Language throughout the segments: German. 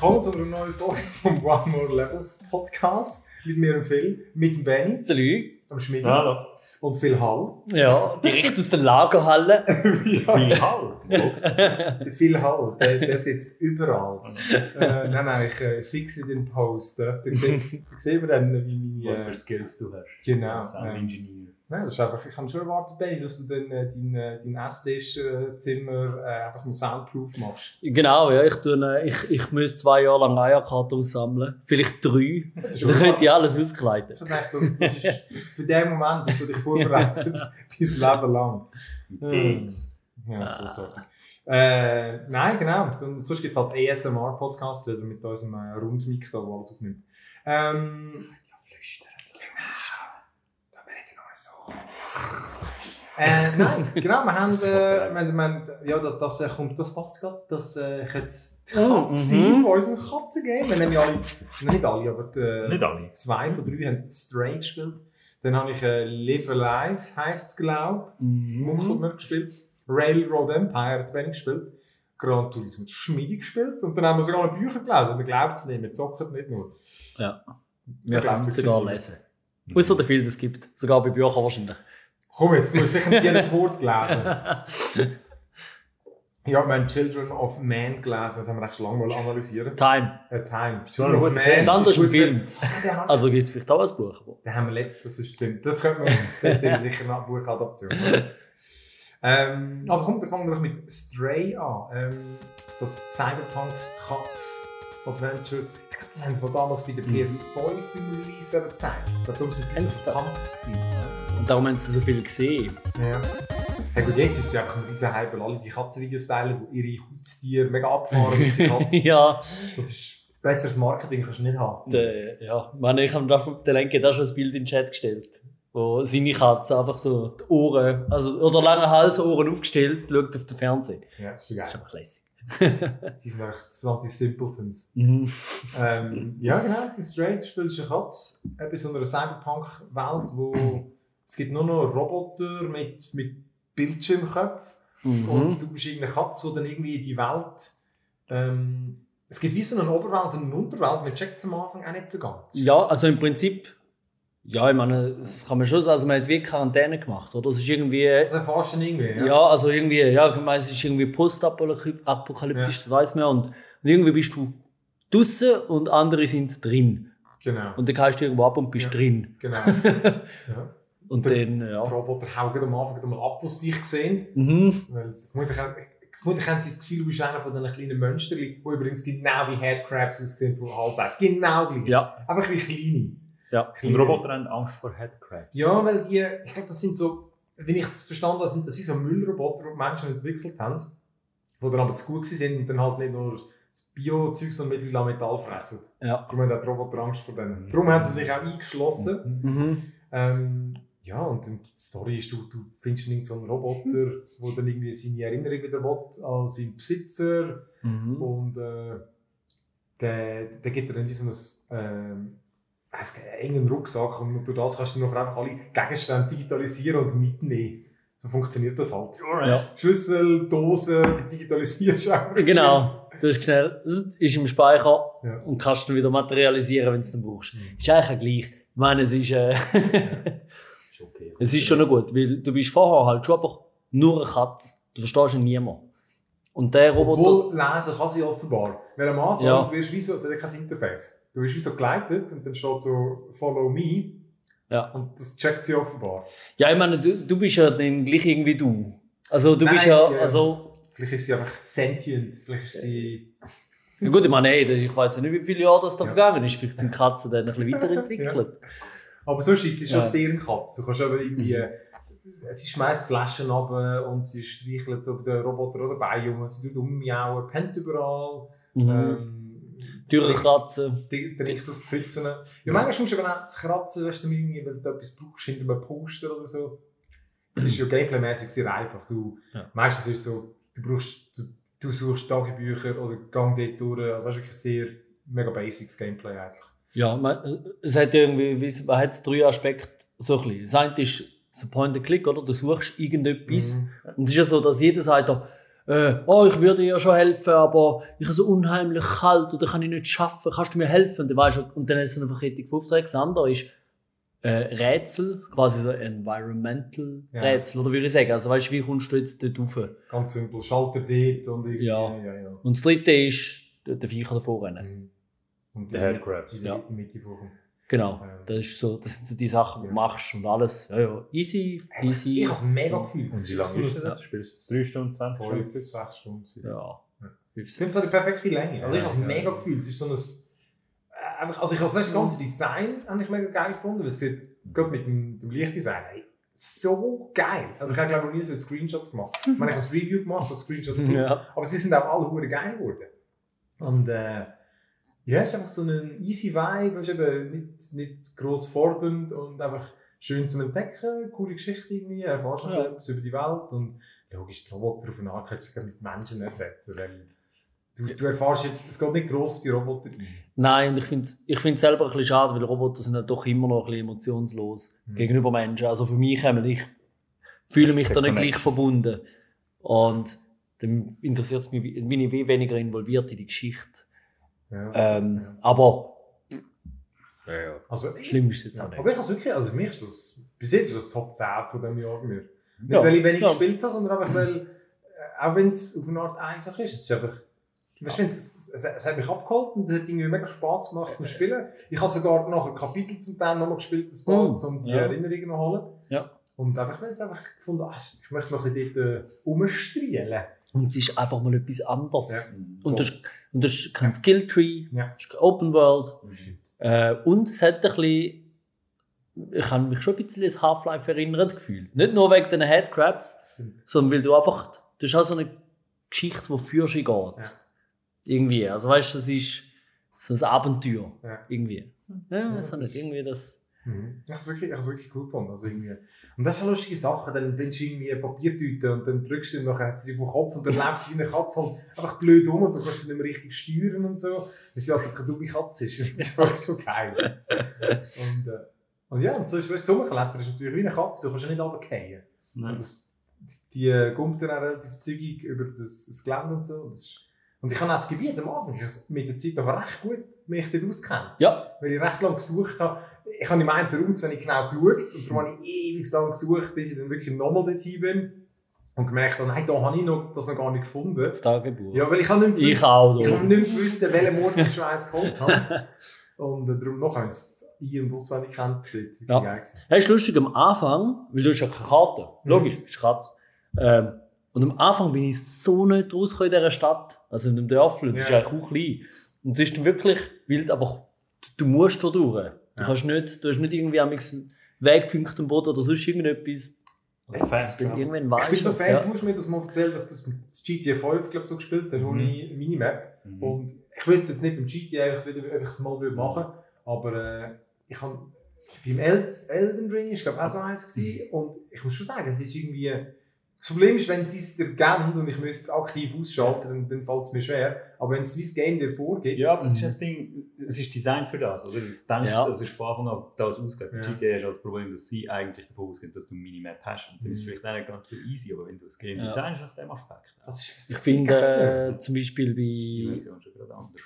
willkommen zu einer neuen Folge vom One More Level Podcast. Mit mir und Phil, mit dem Benny, Salut. dem Schmidt Hallo. und Phil Hall. Ja, direkt aus der Lagerhalle. ja, Viel Hall. der Phil Hall, der, der sitzt überall. äh, nein, nein, ich äh, fixe den Post. Äh. Da sehen wir dann, wie meine... Was Äh, für Skills du hast. genau. Als Ähm, Sound-Engineer. Nein, das ist einfach, ich habe schon erwartet, Benny, dass du dann äh, dein, äh, dein Esstischzimmer äh, einfach nur soundproof machst. Genau, ja, ich, tue, äh, ich, ich muss zwei Jahre lang Eierkarten aussammeln. Vielleicht drei. Dann könnte ich alles auskleiden. Ich dachte, das, das ist für den Moment, dass du dich vorbereitet, dein Leben lang. X. Ja, großartig. Äh, nein, genau. Und sonst gibt es halt ASMR-Podcast wieder mit unserem äh, wo alles aufnimmt. Ähm, ja, flüstern. Genau. Da rede ich noch so. Äh, nein, genau, wir haben, äh, wir haben, wir haben ja, das, das, äh, kommt, das passt gerade, das äh, könnte die Katze Mhm. sein von unserem Katzengame. Wir haben ja alle, nicht alle, aber die, äh, Nicht alle. zwei von drei haben Stray gespielt. Dann habe ich äh, Live Alive, heisst es, glaube ich, munkelt man gespielt. Railroad Empire hat wenig gespielt. Gran Turismo Schmiede gespielt. Und dann haben wir sogar noch Bücher gelesen. Man glaubt es nicht, wir zocken nicht nur. Ja. Wir können sogar lesen. Außer der viel, das gibt. Sogar bei Büchern wahrscheinlich. Komm jetzt, du hast sicher jedes Wort gelesen. Ja, wir haben Children of Man gelesen, das haben wir echt schon lange mal analysieren. Time. A Time. Schon ein guter Das ist ein gut Film. für- haben- Also gibt es vielleicht auch ein Buch. aber- Den haben wir letztes, das ist stimmt. Das könnte man, das ist sicher eine Buchadaption. ähm, aber kommt, wir fangen doch mit Stray an. Ähm, das Cyberpunk Katz Adventure. Ich glaube, das haben sie damals bei der Mhm. PS5 im Release gezeigt. Darum sind die das? Punk gewesen. Und darum haben sie so viel gesehen. Ja. Hey, gut, jetzt ist es ja einfach ein riesen Hype, weil alle die Katzenvideos teilen, wo ihre Haustiere mega abfahren mit den Katzen. ja, Das ist besseres Marketing kannst du nicht haben. der, ja. Ich meine, ich habe da von der Lenke da schon ein Bild in den Chat gestellt. Wo seine Katze einfach so die Ohren, also, oder lange Hals, Ohren aufgestellt, schaut auf den Fernseher. Ja, das ist schon Das ist geil. einfach lässig. Die sind einfach verdammte Simpletons. Mhm. Ähm, ja, genau, die Stray spielst eine Katze eben in so einer Cyberpunk-Welt, wo es gibt nur noch Roboter mit, mit Bildschirmköpfen Mhm. und du bist irgendeine Katze, die dann irgendwie in die Welt ähm, es gibt wie so eine Oberwelt und eine Unterwelt, man checkt es am Anfang auch nicht so ganz. Ja, also im Prinzip, ja, ich meine, das kann man schon sagen, also man hat wie Quarantäne gemacht, oder? Es ist irgendwie, Das erfährst du irgendwie, ja? ja, also irgendwie, ja, ich meine, es ist irgendwie postapokalyptisch, das weiß man ja, und, und irgendwie bist du draussen und andere sind drin. Genau, Und dann gehst du irgendwo ab und bist Ja. drin. genau. ja. Und Der- dann, ja. Die Roboter hauen am Anfang mal ab, was dich sehen. Mhm. Weil es- vermutlich, haben- vermutlich haben sie das Gefühl, du bist einer von diesen kleinen Monsterchen, die übrigens genau wie Headcrabs aussehen von Half-Life. Genau gleich. Ja, Einfach wie kleine. ja. Und kleine. Roboter haben Angst vor Headcrabs. Ja, weil die, ich glaube, das sind so, wenn ich es verstanden habe, sind das wie so Müllroboter, die die Menschen entwickelt haben, die dann aber zu gut sind und dann halt nicht nur das Bio-Zeug, sondern mittlerweile Metall fressen. Ja. Darum haben auch die Roboter Angst vor denen. Darum haben sie sich auch eingeschlossen. Mhm. Ähm, ja, und dann die Story ist, du, du findest irgend so einen Roboter, der dann irgendwie seine Erinnerung wieder will an seinen Besitzer Mhm. und äh, der, der gibt dir dann wie so ein, ähm, einfach einen engen Rucksack und durch das kannst du noch einfach alle Gegenstände digitalisieren und mitnehmen. So funktioniert das halt. Ja. Schlüssel, Dosen, die digitalisierst du einfach. Genau. Du hast schnell, ist im Speicher Ja. und kannst dann wieder materialisieren, wenn du es dann brauchst. Mhm. Ist eigentlich auch gleich. Ich meine, es ist, äh, Ist okay. Es ist schon noch gut, weil du bist vorher halt schon einfach nur eine Katze. Du verstehst ihn niemand. Und der Roboter, Obwohl, lesen kann sie offenbar. Weil am Anfang Ja. wirst du wie so, es hat ja kein Interface. Du wirst wie so geleitet und dann steht so Follow me ja. und das checkt sie offenbar. Ja, ich meine, du, du bist ja dann gleich irgendwie du. Also du Nein, bist ja, ja. also, Vielleicht ist sie einfach sentient, vielleicht ist sie... ja gut, ich meine, ey, ich weiß ja nicht, wie viele Jahre das da Ja. vergangen ist. Vielleicht sind Katzen dann ein bisschen weiterentwickelt. Aber sonst ist sie schon Ja. sehr eine Katze. Du kannst aber irgendwie... Mhm. äh, Sie schmeißt Flaschen runter und sie streichelt so den Roboter oder Bein um, sie tut ummiauen, pennt überall. Mhm. Ähm, Türen kratzen. riecht aus Pfützen. Ja, manchmal musst du aber auch Kratzen, weißt du, weil du etwas brauchst hinter einem Poster oder so. Das ist ja gameplaymäßig sehr einfach. Du, Ja. Meistens ist es so, du brauchst, du, du suchst Tagebücher oder gang dort durch. Also das ist wirklich sehr mega basics Gameplay eigentlich. Ja, man, es hat irgendwie, wie- man hat drei Aspekte so ein bisschen. Das eine ist so Point and Click, oder? Du suchst irgendetwas. Mhm. Und es ist ja so, dass jeder sagt, äh, oh, ich würde dir schon helfen, aber ich habe so unheimlich kalt oder kann ich nicht schaffen, kannst du mir helfen? Und dann, weißt und dann ist es einfach richtig Aufträge. Das andere ist äh, Rätsel, quasi so Environmental Ja. Rätsel, oder würde ich sagen. Also weißt du, wie kommst du jetzt dort rauf? Ganz simpel. Schalter dort und irgendwie. Ja. ja, ja. Und das dritte ist der der Viecher davor rennen. Mhm. Und Der Headcrabs. In Ja. der Mitte vorkommen. Genau. Das ist so, das sind so die Sachen, die du Ja. machst und alles. Ja, ja. Easy, easy. Ich habe es mega gefühlt. Und wie lange ist das? Spielst du 3 Stunden, 20 Fünf, Stunden? sechs Stunden. Ja. Ich finde es so die perfekte Länge. Also ich habe es mega gefühlt. Es ist so ein... äh, Einfach, also ich habe das ganze Design habe ich mega geil gefunden, weil es sieht, gerade mit dem, dem Lichtdesign, hey, so geil. Also ich habe glaube ich noch nie so viele Screenshots gemacht. Ich meine, ich habe das Review gemacht, das Screenshots gemacht, Ja. aber sie sind auch alle hure geil geworden. Und äh, ja, es ist einfach so ein easy Vibe, ist eben nicht, nicht gross fordernd und einfach schön zum Entdecken, coole Geschichte irgendwie, erfährst du Ja. etwas über die Welt und logisch, die Roboter auf eine Art kannst du sogar mit Menschen ersetzen, weil du, du erfährst jetzt, es geht nicht gross auf die Roboter ein. Nein, und ich finde es ich find's selber ein bisschen schade, weil Roboter sind halt doch immer noch ein bisschen emotionslos Mhm. gegenüber Menschen. Also für mich ich fühle mich da nicht gleich verbunden. Und dann interessiert es mich, bin ich weniger involviert in die Geschichte. Ja, Ähm, ja. Aber Also, schlimm ist es jetzt Ja, auch nicht. aber ich habe wirklich, also für mich ist das, bis jetzt ist das Top 10 von diesem Jahr bei mir. Nicht, Ja, weil ich wenig ja. gespielt habe, sondern einfach, weil, äh, auch wenn es auf eine Art einfach ist, es ist einfach, weißt du, es, es, es, hat mich abgeholt und es hat irgendwie mega Spass gemacht zum Spielen. Ich habe sogar nachher Kapitel zum Teil nochmal gespielt, ein paar, Mhm. um die Ja. Erinnerungen noch holen. Ja. Und einfach, weil es einfach gefunden ah, ich möchte noch ein bisschen dort äh, rumstrielen. Und es ist einfach mal etwas anderes. Ja. Und das, und das ist kein Skilltree, Ja. das ist kein Open World. Äh, und es hat ein bisschen, ich habe mich schon ein bisschen an Half-Life erinnert gefühlt. Nicht nur wegen den Headcrabs, sondern weil du einfach, das ist auch so eine Geschichte, die für sich geht. Ja. Irgendwie. Also weißt du, das ist so ein Abenteuer. Ja. Irgendwie. Ja, Ja, das nicht. ist- Irgendwie das. Mhm. Ich habe es wirklich, ich hab's wirklich cool gefunden. Also irgendwie. Und das ist eine lustige Sache, dann wenn du irgendwie eine Papiertüte und dann drückst du und dann hat sie vom Kopf und dann läuft sie wie eine Katze halt einfach blöd um und du kannst sie nicht mehr richtig steuern und so. Weil sie einfach keine dumme Katze ist. Das war schon geil. Und, äh, und ja, und so ist du, Sommerkletter ist natürlich wie eine Katze, du kannst ja nicht runterfallen. Und das, die kommt dann auch relativ zügig über das, das Gelände und so. Und, das ist, und ich habe auch das Gebiet am Anfang, ich habe mit der Zeit noch recht gut mich dort auskennt Ja. weil ich recht lange gesucht habe. Ich habe im einen Raum zu wenig genau geschaut und darum habe ich ewig lang gesucht, bis ich dann wirklich nochmal dorthin bin. Und gemerkt habe, nein, da habe ich noch, das noch gar nicht gefunden. Das Tagebuch. Ja, weil ich habe nicht mehr ich auch. ich habe nicht gewusst, welchen Mord ich schon eins geholt habe. Und äh, darum noch es ein- und auswendig kennt. Ja. Ja, ist lustig, am Anfang, weil du hast ja keine Karte. Mhm. Logisch, bist Katz. Ähm, und am Anfang bin ich so nicht rausgekommen in dieser Stadt. Also in dem Dörfli. Das Ja. ist eigentlich auch klein. Und es ist dann wirklich wild, aber du, du musst da durch. Du Ja. kannst nicht, du hast nicht irgendwie am einen Wegpunkt am Boden oder sonst irgendetwas. Fast Travel. irgendwann Ich weißt bin so Fan, ja. du hast mir das mal erzählt, dass du das GTA 5 glaub, so gespielt hast, Mhm. ohne Minimap. Mhm. Und ich wüsste jetzt nicht beim GTA, ob ich es ich mal würde machen aber äh, ich habe beim El Elden Ring ist glaube auch so eins gewesen, und ich muss schon sagen, es ist irgendwie das Problem ist, wenn sie es dir geben und ich müsste es aktiv ausschalten, dann, dann fällt es mir schwer. Aber wenn es wie das Game dir vorgibt, Ja, aber das ist das Ding, es ist designt für das. Oder? Das, denkt, Ja. das ist von Anfang an das ausgeht. Bei Ja. GTA hast du das Problem, dass sie eigentlich davon ausgehen, dass du Minimap hast. Und dann ist es Mhm. vielleicht auch nicht ganz so easy, aber wenn du das Game Ja. designst, nach dem Aspekt. das ist Ich finde äh, zum Beispiel die bei, Version schon gerade anders.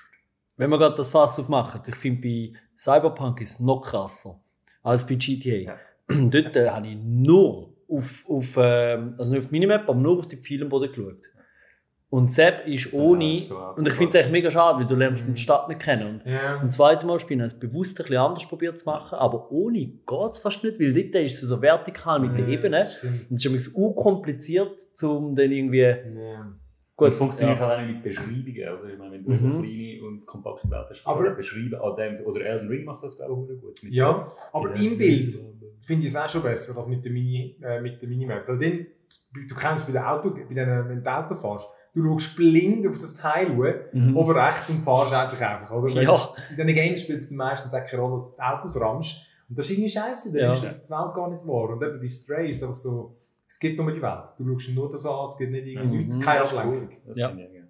wenn wir gerade das Fass aufmachen, ich finde bei Cyberpunk ist es noch krasser als bei GTA. Dort äh, habe ich nur auf, auf, ähm, also nicht auf die Minimap, aber nur auf die Pfeile am Boden geschaut. Und Sepp ist ohne, so und ich finde es eigentlich mega schade, weil du lernst die Stadt nicht kennen. Und ja. beim zweiten Mal spielen habe ich es bewusst ein bisschen anders probiert zu machen, aber ohne geht es fast nicht, weil dort ist es so vertikal mit der Ja, Ebene. Und es ist übrigens unkompliziert, um dann irgendwie, Ja. Gut, es funktioniert ja. halt auch nicht mit Beschreibungen. Oder? Ich meine, wenn du Mhm. eine kleine und kompakte Welt hast, Aber- aber beschreiben an dem, oder Elden Ring macht das, glaube ich, auch gut. Mit ja, aber mit im Bild finde ich es auch schon besser als mit der, Mini, äh, mit der Minimap. Weil dann, du, kennst bei der Auto, bei den, wenn du Auto fährst, du schaust blind auf das Teil schauen, Mhm. oben rechts und fahrst einfach einfach, oder? Wenn Ja. In diesen Games spielst du meistens auch keine Rolle, dass du die Autos rammst. Und das ist irgendwie scheiße, dann Ja. ist die Welt gar nicht wahr. Und eben bei Stray ist es einfach so, es gibt nur die Welt. Du schaust nur das an, es gibt nicht irgendwie Mhm. nichts, keine Ablenkung. Ja. ich auch geil.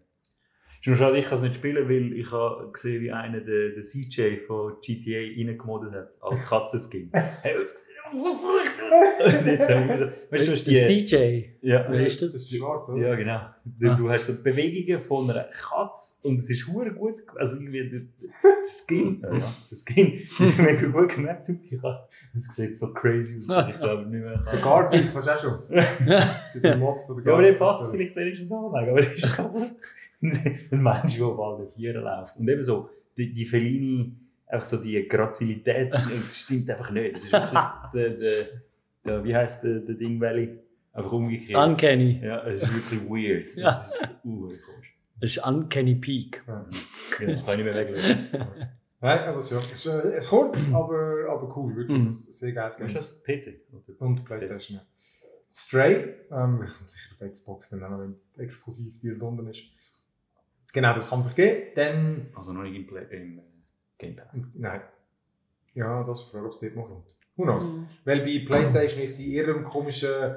Ist nur schade, ich kann es nicht spielen, weil ich habe gesehen, wie einer den, den CJ von GTA reingemoddet hat, als Katzenskin. hey, jetzt habe ich so, weißt du, du hast Der die, CJ. ja, Wer ist das? Das ist schwarz, oder? Ja, genau. Du, Ah. du hast so die Bewegungen von einer Katze und es ist hure gut, also irgendwie der, der Skin, ja, der Skin ist mega gut gemacht auf die Katze. Das sieht so crazy aus, ich glaube nicht mehr Der. Garfield kannst du auch schon. Der Mods von der Ja, aber der Garfield. passt vielleicht wenigstens anlegen, aber das ist kaputt. Ein Mensch, der auf allen Vieren läuft. Und eben so, die, die Feline, einfach so die Grazilität, das stimmt einfach nicht. Das ist wirklich der, der, der wie heisst der, der Ding Valley? Einfach umgekehrt. Uncanny. ja, es ist wirklich weird. Ja. Das ist uh, komisch. Das ist Uncanny Peak. Ja, das kann ich nicht mehr weglegen. Nein, aber so. Es ist, äh, es ist kurz, aber, aber cool. Wirklich. Mhm. Sehr geil. Ist das PC? Oder? Und Playstation. Stray, ähm, das kommt sicher auf Xbox dann auch wenn es exklusiv hier in London ist. Genau, das kann man sich geben. Dann, Also noch nicht im, Play im äh, Game Pass. nein. Ja, das ist die Frage, ob es dort mal kommt. Who knows? Weil bei PlayStation ist sie in ihrem komischen,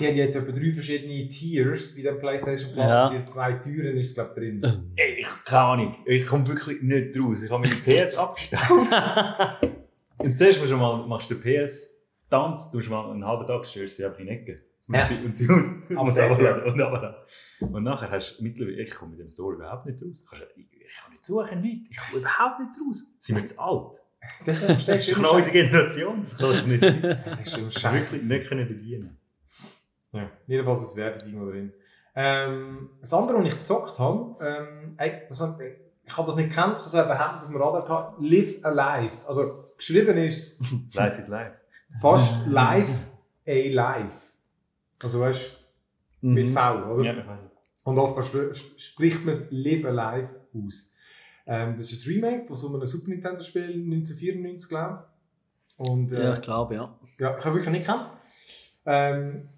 die haben jetzt etwa drei verschiedene Tiers bei dem PlayStation Plus. Ja. Die zwei Türen ist es, glaube ich, drin. Ähm. Ey, ich keine Ahnung. Ich komme wirklich nicht raus. Ich habe meine PS abgestellt. Und zuerst musst du mal, machst du den PS-Tanz, tust mal einen halben Tag, du sie einfach in die Ecke. Und Ja. sie, und sie Und, sehr runterladen und, runterladen. und nachher hast du mittlerweile, ich komme mit dem Store überhaupt nicht raus. Kannst du- ich kann nicht suchen, nichts. Ich komme überhaupt nicht raus. Sind wir zu alt? Das Das ist noch unsere Generation. Das kann doch nicht sein. Das ist scheiße. wirklich nicht können bedienen. Ja, jedenfalls ist Werbeding drin. Ähm, das andere, was ich gezockt habe, ähm, das, ich habe das nicht gekannt, ich habe es einfach auf dem Radar gehabt, Live Alive. Also, geschrieben ist Life is life. fast live, a live. Also, weißt du, mit V, oder? Ja, ich weiß. Und oft spr- sp- spricht man Live Alive aus. Ähm, das ist ein Remake von so einem Super Nintendo-Spiel 1994, glaube ich. Und, äh, Ja, ich glaube, ja. ja, ich habe es wirklich nicht gekannt. Ähm,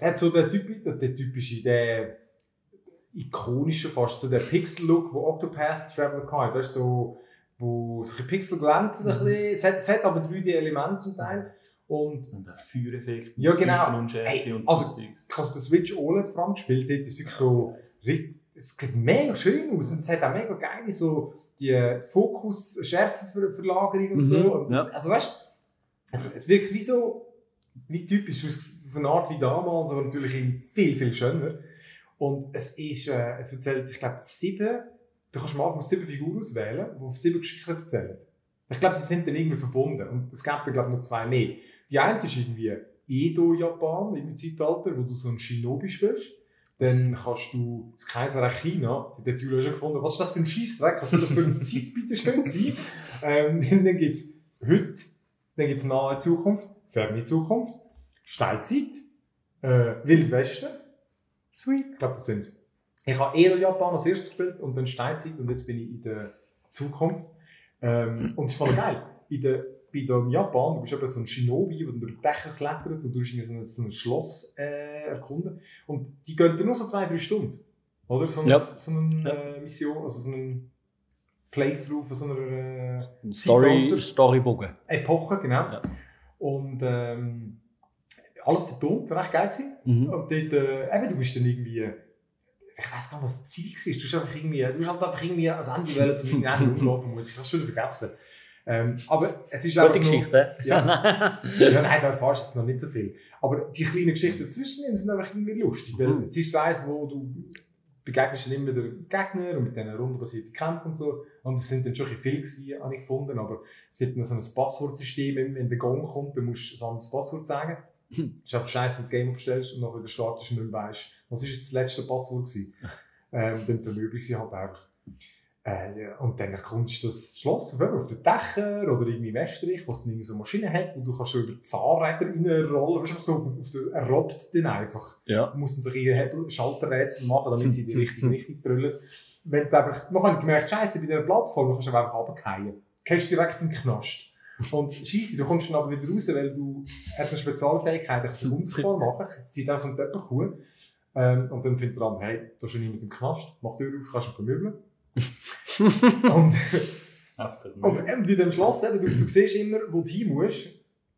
der hat so den, typi der typische, der ikonische fast, so der Pixel-Look, wo Octopath Traveler hatte. Das ist so, wo solche Pixel glänzen ein bisschen. Es hat, es hat aber 3D-Elemente zum Teil. Und Und der Feuereffekt. Ja, genau. Tiefenunschärfe Ey, und also- so ich habe den Switch OLED vor allem gespielt, dort ist wirklich so, es sieht mega schön aus und es hat auch mega geile so die Fokus-Schärfenverlagerung und Mhm, so. Und das, ja. Also weißt du, es, es wirkt wie so, wie typisch, aus- auf eine Art wie damals, aber natürlich viel, viel schöner. Und es ist, äh, es erzählt, ich glaube, sieben, du kannst am Anfang sieben Figuren auswählen, die auf sieben Geschichten erzählen. Ich glaube, sie sind dann irgendwie verbunden. Und es gibt dann, glaube ich, noch zwei mehr. Die eine ist irgendwie Edo-Japan im Zeitalter, wo du so einen Shinobi spielst. Dann kannst du das Kaiserreich China, die hat Julia schon gefunden, was ist das für ein Scheissdreck, was soll das für eine Zeit bitte schön sein? Ähm, dann gibt es heute, dann gibt es nahe Zukunft, ferne Zukunft, Steinzeit, äh, Wildwesten, sweet, ich glaube das sind. Ich habe Edo-Japan als erstes gespielt und dann Steinzeit und jetzt bin ich in der Zukunft. Ähm, und es ist voll geil. In der, bei dem Japan, du bist eben so ein Shinobi, der über die Dächer klettert und du hast so ein, so ein Schloss äh, erkunden. Und die gehen dann nur so zwei, drei Stunden. Oder? So, ein, Ja. so eine Ja. äh, Mission, also so ein Playthrough von so einer äh, Story. Storybogen. Epoche, genau. Ja. Und ähm, alles vertont, recht geil gewesen. Mhm. Und dort, äh, eben, du bist dann irgendwie, ich weiß gar nicht, was das Ziel war. Du hast einfach irgendwie, du hast halt einfach irgendwie als Ende wollen zum Ende umlaufen, vermutlich. Ich habe es schon vergessen. Ähm, aber es ist Gute einfach nur- Geschichte. Ja. ja, nein, da erfährst du jetzt noch nicht so viel. Aber die kleinen Geschichten dazwischen sind einfach irgendwie lustig. Weil Mhm. es ist so eins, wo du begegnest dann immer den Gegner und mit diesen rundenbasierten Kämpfen und so. Und es sind dann schon viele gewesen, habe ich gefunden. Aber es hat so ein Passwortsystem, wenn der Gong kommt, dann musst du ein anderes Passwort sagen. Hm. Es ist einfach scheiße, wenn du das Game abstellst und nachher wieder startest und nicht weißt, was ist jetzt das letzte Passwort gewesen. ähm, dann vermöbelst sie halt einfach. Äh, und dann erkundest du das Schloss auf, den Dächern oder irgendwie in Westerich, wo es dann irgendwie so Maschinen hat, wo du kannst über die Zahnräder reinrollen, weißt du, so auf, auf den, er robbt dann einfach. Ja. Du musst dann so Hebel, Schalterrätsel machen, damit sie die richtige Richtung drüllen. Wenn du einfach, noch habe ich gemerkt, Scheiße, bei dieser Plattform kannst du einfach runterfallen. Du gehst direkt in den Knast. Und Scheisse, du kommst dann aber wieder raus, weil du, eine Spezialfähigkeit, sich unsichtbar machen, zieht einfach einen Teppich. Ähm, und dann findet er an, hey, da ist schon niemand im Knast, mach die Tür auf, kannst ihn vermöbeln. und, und eben in dem Schloss, eben, du, du siehst immer, wo du hin musst.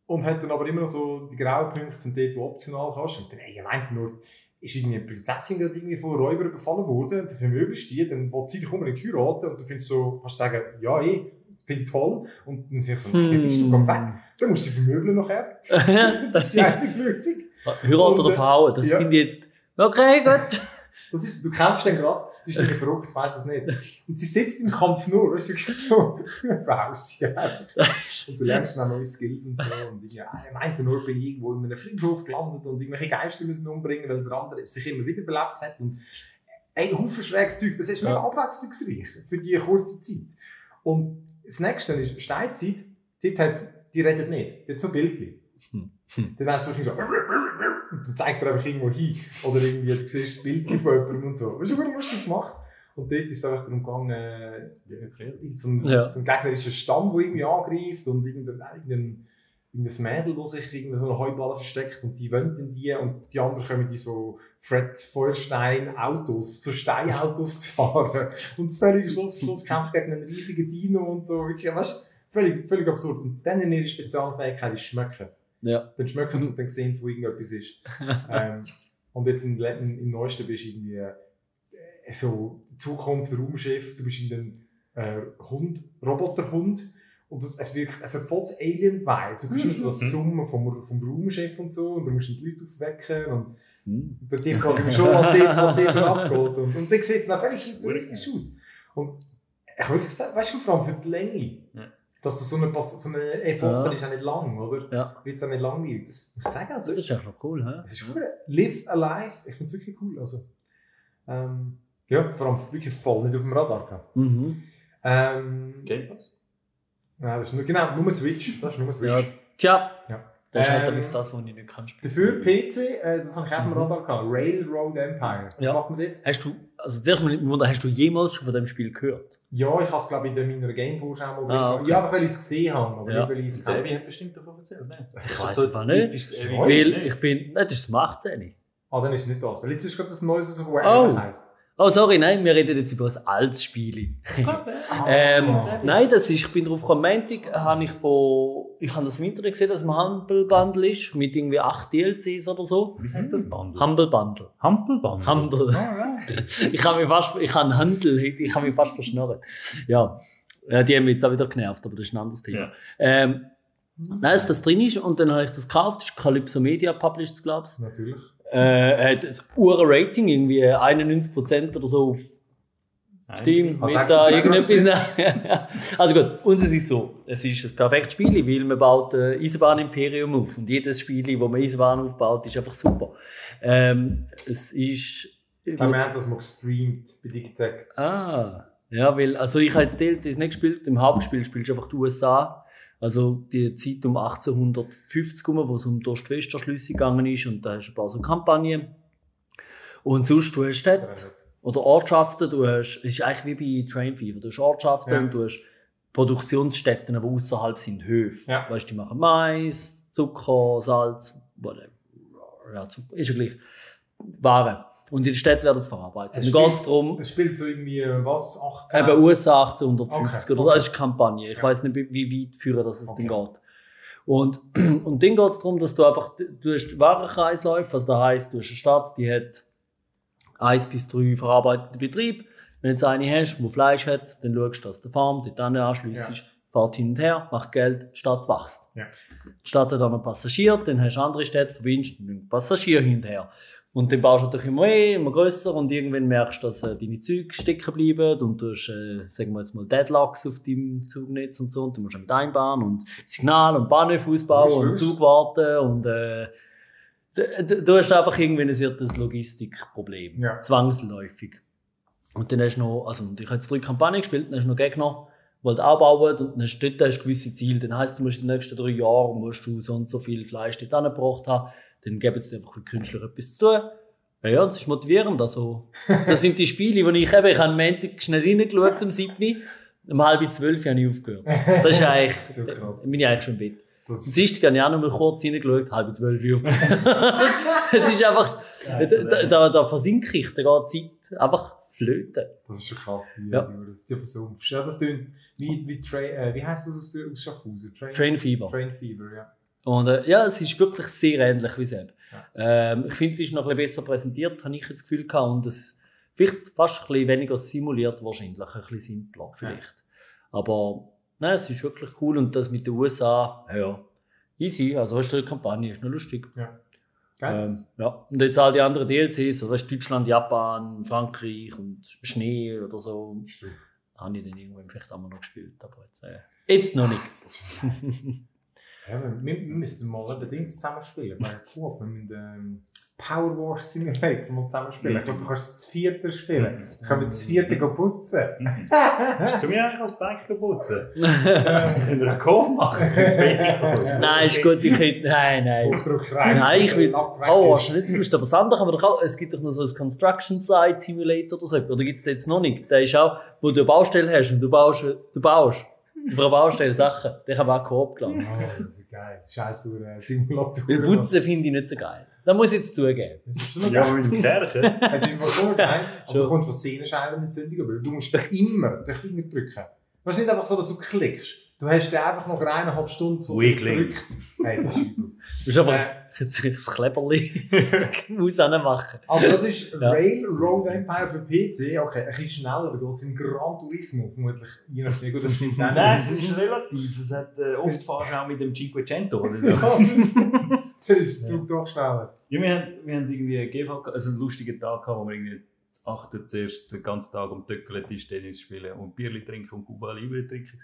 Und hat dann aber immer noch so, die grauen Punkte sind dort, wo du optional kannst. Und dann, ey, er meint nur, ist irgendwie eine Prinzessin gerade irgendwie von Räubern befallen worden, und du vermöbelst die, dann will sie dich unbedingt heiraten, und du findest so, kannst du sagen, ja, eh, finde ich toll. Und dann finde ich so, okay, bist du komm weg. Dann musst du sie vermöbeln nachher. Das ist die einzige Lösung. Heirat oder äh, verhauen, das ja. finde ich jetzt, okay, gut. Das ist, du kämpfst dann gerade, das ist nicht verrückt, ich weiss es nicht. Und sie sitzt im Kampf nur, du, wirklich so, raus, ja. Und du lernst dann auch neue Skills und so. Und ich, ja, er meinte nur, bin ich irgendwo in einem Friedhof gelandet und irgendwelche Geister müssen umbringen, weil der andere sich immer wieder belebt hat. Und ein Haufen schräges Zeug, das ist mega Ja. abwechslungsreich für die kurze Zeit. Und das nächste ist Steinzeit, dort hat's, die redet nicht, die hat so Bildchen. Hm. Dann hast du so, dann zeigt er einfach irgendwo hin. Oder irgendwie, du siehst das Bild von jemandem und so. Das ist super lustig gemacht. Und dort ist es einfach darum gegangen, äh, in so einen, Ja. so einen gegnerischen Stamm, der irgendwie angreift und irgendein, irgendein, irgendein Mädel, das sich in so einer Heuballe versteckt und die wollen dann die und die anderen kommen in so Fred Feuerstein Autos, so Steinautos zu fahren. Und völlig Schluss, Schluss kämpft gegen einen riesigen Dino und so. Wirklich, weißt, völlig, völlig absurd. Und dann in ihre Spezialfähigkeit ist Schmecken. Ja. Dann schmecken sie und dann sehen sie, wo irgendetwas ist. ähm, und jetzt im, im, Neuesten bist du irgendwie äh, so Zukunft, Raumschiff, du bist in einem äh, Hund, Roboterhund. Und das, es wirkt, es hat voll das Alien-Vibe. Du bist immer so das Summen vom, vom Raumschiff und so, und du musst die Leute aufwecken, und Hm. bei dir mich schon, was dort, was dort abgeht. Und, und dann sieht es noch völlig futuristisch aus. Und ich würde sagen, weißt du, vor allem für die Länge, Ja. Dass das so eine, so eine Epoche Ja. ist, auch nicht lang, oder? Ja. Wird es auch nicht langweilig. Das muss ich sagen, also, Das ist echt noch cool, hä? es ist cool. Live alive, ich finde es wirklich cool. Also, ähm, ja, vor allem wirklich voll nicht auf dem Radar gehabt. Mhm. Ähm, Game Pass? Nein, das ist nur, genau, nur Switch. Das ist nur Switch. Ja, tja. Ja. Das ist halt Ähm, das, was ich nicht kann spielen. Dafür PC, äh, das habe ich auch auf dem Mhm. Radar gehabt. Railroad Empire. Was Ja. macht man dort? Hast du, also zuerst mal wundern, hast du jemals schon von dem Spiel gehört? Ja, ich habe es, glaube ich, in meiner Game-Vorschau mal Ah, ah, okay. Ja, einfach weil ich es gesehen habe, aber Ja. nicht weil ich es Davy kenne. hat bestimmt davon erzählt, ne? Ich weiss es aber nicht. Weil nicht. ich bin, nein, das ist zum 18. Ah, dann ist es nicht das. Weil jetzt ist gerade das Neues, was Oh. Awareness heisst. Oh, sorry, nein, wir reden jetzt über ein altes Spiel. Ähm, Ah. nein, das ist, ich bin drauf gekommen, Montag habe ich von, ich habe das im Internet gesehen, dass es ein Humble Bundle ist, mit irgendwie 8 DLCs oder so. Wie heißt das Bundle? Humble Bundle. Humble Bundle? Humble. Alright. Ich habe mich fast, ich habe einen Handel, ich habe mich fast verschnurrt. Ja. ja, die haben mich jetzt auch wieder genervt, aber das ist ein anderes Thema. Ja. Ähm, nein, dass das drin ist und dann habe ich das gekauft, das ist Calypso Media published, glaube ich. Natürlich. Äh, hat ein ure Rating, irgendwie 91% oder so auf Steam, Also Meta, irgendetwas. also gut, und es ist so, es ist ein perfektes Spiel, weil man baut ein Eisenbahn-Imperium auf und jedes Spiel, wo man Eisenbahn aufbaut, ist einfach super. Ähm, es ist... Ich glaube, wir haben das mal gestreamt bei Digitech. Ah, ja, weil, also ich habe jetzt DLCs nicht gespielt, im Hauptspiel spielst du einfach die USA, also die Zeit um 1850 herum, wo es um die Ost-West-Erschlüsse gegangen ist und da hast du ein paar so Kampagnen. Und sonst, du hast Städte oder Ortschaften, du hast, es ist eigentlich wie bei Train Fever, du hast Ortschaften Ja. und du hast Produktionsstätten, die außerhalb sind, Höfe. Ja. Weißt du, die machen Mais, Zucker, Salz, whatever. Ja, Zucker, ist ja gleich. Ware. Und in den Städten werden sie verarbeitet. Es spielt- darum, Es spielt so irgendwie, was, 18? Eben USA 1850 Okay, oder okay. das ist Kampagne. Ich Ja. weiß nicht, wie weit führen das es Okay. dann geht. Und, und dann geht es darum, dass du einfach, du hast Warenkreisläufe, also das heisst, du hast eine Stadt, die hat eins bis drei verarbeitete Betriebe. Wenn du jetzt eine hast, die Fleisch hat, dann schaust du, dass der Farm dort dann anschliessest, fährt hin und her, macht Geld, die Stadt wächst. Ja. Die Stadt hat dann noch Passagier, dann hast du andere Städte, verbindest mit Passagier hin und her. Und dann baust du natürlich immer mehr, immer grösser und irgendwann merkst du, dass äh, deine Züge stecken bleiben und du hast, äh, sagen wir jetzt mal, Deadlocks auf deinem Zugnetz und so und du musst mit einbauen und Signal und Bahnhof ausbauen und. Zug warten und äh, du, du hast einfach irgendwann ein viertes Logistikproblem. Ja. Zwangsläufig. Und dann hast du noch, also ich habe jetzt drei Kampagnen gespielt, dann hast du noch Gegner, die halt auch bauen und dann hast du dort hast du gewisse Ziele. Dann heisst, du musst in den nächsten drei Jahren musst du so und so viel Fleisch dort angebracht haben. Dann geben sie einfach für Künstler etwas zu tun. Ja, ja, und das ist motivierend. Also, das sind die Spiele, die ich eben, ich habe am Montag schnell reingeschaut, am 7. Um halb zwölf habe ich aufgehört. Das ist eigentlich, So krass. bin ich eigentlich schon im Bett. Das Am Dienstag habe ich auch noch mal kurz reingeschaut, halb zwölf Uhr. es ist einfach, da, da, da, da versinke ich, da geht die Zeit einfach flöten. das ist schon krass, die, Ja. die, die versumpfst. Ja, das tönt wie, wie äh, wie heisst das aus, aus Schaffhausen? Train, Train Fever. Train Fever, ja. Und äh, ja, es ist wirklich sehr ähnlich wie Seb. Ja. Ähm, ich finde, es ist noch ein bisschen besser präsentiert, habe ich das Gefühl gehabt. Und es vielleicht fast ein bisschen weniger simuliert, wahrscheinlich. Ein bisschen simpler, vielleicht. Aber Nein, es ist wirklich cool und das mit den USA, ja, easy. Also, weißt du, die Kampagne ist noch lustig. Ja. Ähm, ja. Und jetzt all die anderen DLCs, also weißt, Deutschland, Japan, Frankreich und Schnee oder so, Stimmt. habe ich dann irgendwann vielleicht auch mal noch gespielt. Aber jetzt, äh, jetzt noch nicht. Ja, wir, wir wir müssten mal eben Dings zusammen spielen. Weil cool, wir müssen ähm, Power Wars Simulator mal zusammen spielen. Ich glaube, du kannst das vierte spielen. Dann können wir das vierte putzen. Hast du mir eigentlich als Bike putzen? Könnt ihr einen Call machen? nein, ist gut, ich hätte, nein, nein. Aufdruck schreiben. Nein, ich will. Oh, ist. hast du nicht gewusst. Aber das andere kann man doch auch. Es gibt doch noch so ein Construction Site Simulator oder so. Oder gibt es jetzt noch nicht? Der ist auch, wo du eine Baustelle hast und du baust, du baust auf einer Baustelle Sachen. Den kann man auch Coop geladen. Oh, das ist geil. Ein Simulator. Weil Putzen finde ich nicht so geil. Das muss ich jetzt zugeben. Das ist schon Ja, in der Kirche. Es ist immer so geil, aber du kommst von Sehnenscheibenentzündung über. Du musst immer den Finger drücken. Es ist nicht einfach so, dass du klickst. Du hast den einfach nach eineinhalb Stunden so gedrückt. Hey, das ist übel. Du einfach Ein das Kleberli muss machen. Also das ist Ja. Railroad Empire für PC. Okay, ein bisschen schneller, da geht es im Gran Turismo vermutlich. Je nachdem, gut, das stimmt Nein, es ist relativ. Es hat äh, oft fahrst du auch mit dem Cinquecento oder so. Ja, das, das ist Zug doch schneller. Ja, wir haben, wir haben irgendwie einen GVK, also einen lustigen Tag gehabt, wo wir irgendwie das 8. zuerst den ganzen Tag um Töckele, Tischtennis spielen und Bierli trinken und Cuba Libre trinken.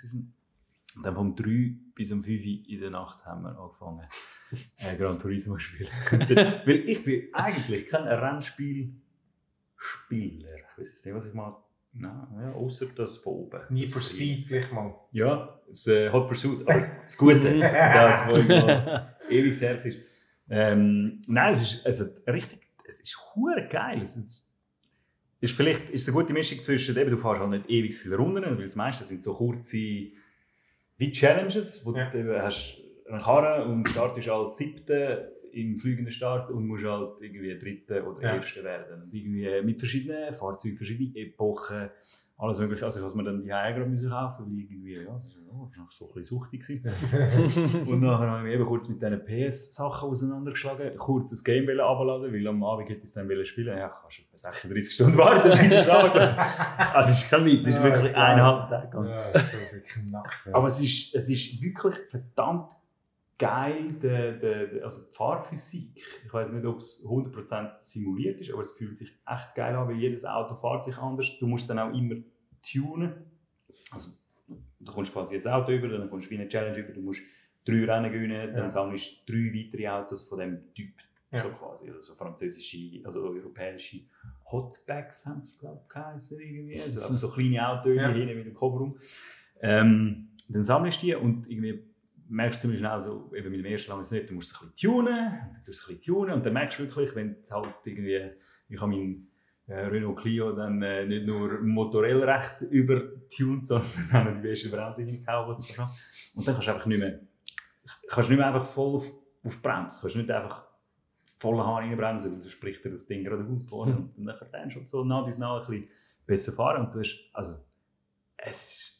Und dann vom 3 bis um 5 Uhr in der Nacht haben wir angefangen, äh, Gran Turismo zu spielen. Weil ich bin eigentlich kein Rennspiel-Spieler. Ich weiß nicht, was ich mag. Nein, ja, außer das von oben. Nie for Speed vielleicht mal. Ja, das äh, Hot Pursuit, aber das Gute, das, wo immer ewig her ist. Ähm, nein, es ist, hat richtig, es ist hure geil. Es ist, ist vielleicht ist eine gute Mischung zwischen, eben, du fährst halt nicht ewig viele Runden, weil das meiste sind so kurze wie Challenges, wo Ja. du hast eine Karre und startest als Siebte im fliegenden Start und musst halt irgendwie Dritte oder Ja. Erste werden. Und irgendwie mit verschiedenen Fahrzeugen, verschiedenen Epochen, alles mögliche. Also ich muss mir dann die Eier müssen kaufen, weil irgendwie, ja, das oh, ist noch so ein bisschen suchtig. Und nachher habe ich mich eben kurz mit diesen PS-Sachen auseinandergeschlagen, kurz das Game runterladen, weil am Abend hätte ich es dann spielen Ja, kannst du etwa 36 Stunden warten, bis es runtergeladen Also es ist kein Witz, es ist Ja, wirklich eineinhalb Tage. Ja, so wirklich nackt. Aber es ist, es ist wirklich verdammt geil, der, der, der, also die Fahrphysik. Ich weiß nicht, ob es 100% simuliert ist, aber es fühlt sich echt geil an, weil jedes Auto fährt sich anders. Du musst dann auch immer tunen. Also, du kommst quasi ins Auto über, dann kommst du wie eine Challenge über, du musst drei Rennen gewinnen, dann Ja. sammelst du drei weitere Autos von dem Typ. Ja. So quasi, also französische, also europäische Hotbags haben sie, glaube ich, geheißen irgendwie. Also, so kleine Autos Ja. hinten mit dem Kofferraum. Ähm, dann sammelst du die und irgendwie merkst du ziemlich schnell, so, eben mit dem ersten ist es nicht, du musst es ein bisschen tunen, dann tust es ein bisschen tunen und dann merkst du wirklich, wenn du halt irgendwie, ich habe meinen äh, Renault Clio dann äh, nicht nur motorell recht übertuned, sondern auch die beste Bremse hingehauen. Und so. Und dann kannst du einfach nicht mehr, kannst nicht mehr einfach voll auf, auf Bremse, kannst nicht einfach volle Haar reinbremsen, weil sonst spricht dir das Ding gerade aus vorne und dann kannst du dann schon so nah dies nah ein bisschen besser fahren und du hast, also, es ist, es,